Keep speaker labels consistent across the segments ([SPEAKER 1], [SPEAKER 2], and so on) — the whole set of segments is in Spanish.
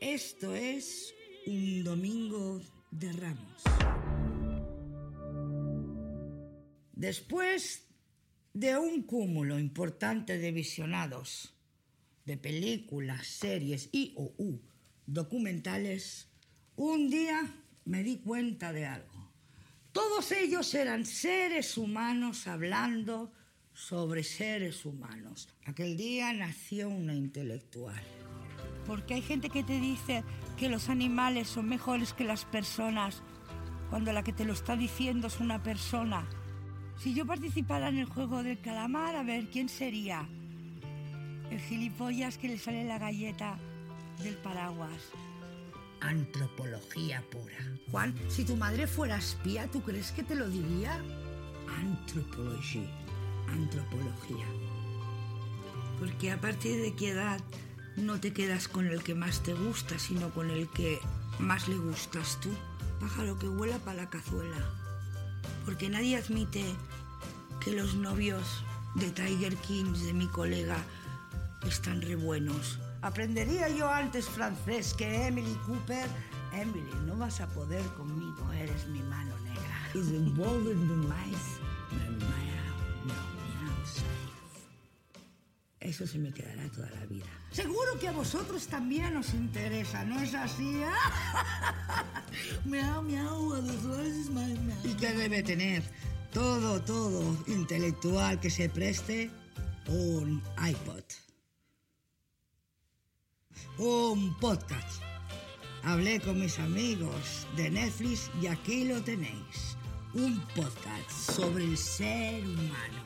[SPEAKER 1] Esto es un domingo de ramos. Después de un cúmulo importante de visionados de películas, series y o documentales, un día me di cuenta de algo. Todos ellos eran seres humanos hablando sobre seres humanos. Aquel día nació una intelectual.
[SPEAKER 2] Porque hay gente que te dice que los animales son mejores que las personas, cuando la que te lo está diciendo es una persona. Si yo participara en el juego del calamar, a ver, ¿quién sería? El gilipollas que le sale la galleta del paraguas.
[SPEAKER 1] Antropología pura.
[SPEAKER 2] Juan, si tu madre fuera espía, ¿tú crees que te lo diría?
[SPEAKER 1] Antropología. Antropología.
[SPEAKER 2] Porque a partir de qué edad no te quedas con el que más te gusta, sino con el que más le gustas tú. Pájaro que vuela para la cazuela. Porque nadie admite que los novios de Tiger Kings de mi colega están re buenos. Aprendería yo antes francés que Emily Cooper. Emily, no vas a poder conmigo, eres mi mano negra.
[SPEAKER 1] Eso se me quedará toda la vida.
[SPEAKER 2] Seguro que a vosotros también os interesa, ¿no es así? miau, miau.
[SPEAKER 1] ¿Y qué debe tener todo, todo intelectual que se preste un iPod? Un podcast. Hablé con mis amigos de Netflix y aquí lo tenéis. Un podcast sobre el ser humano.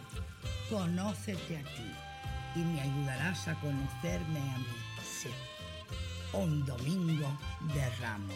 [SPEAKER 1] Conócete a ti y me ayudarás a conocerme a mí. Sí. Un domingo de ramos.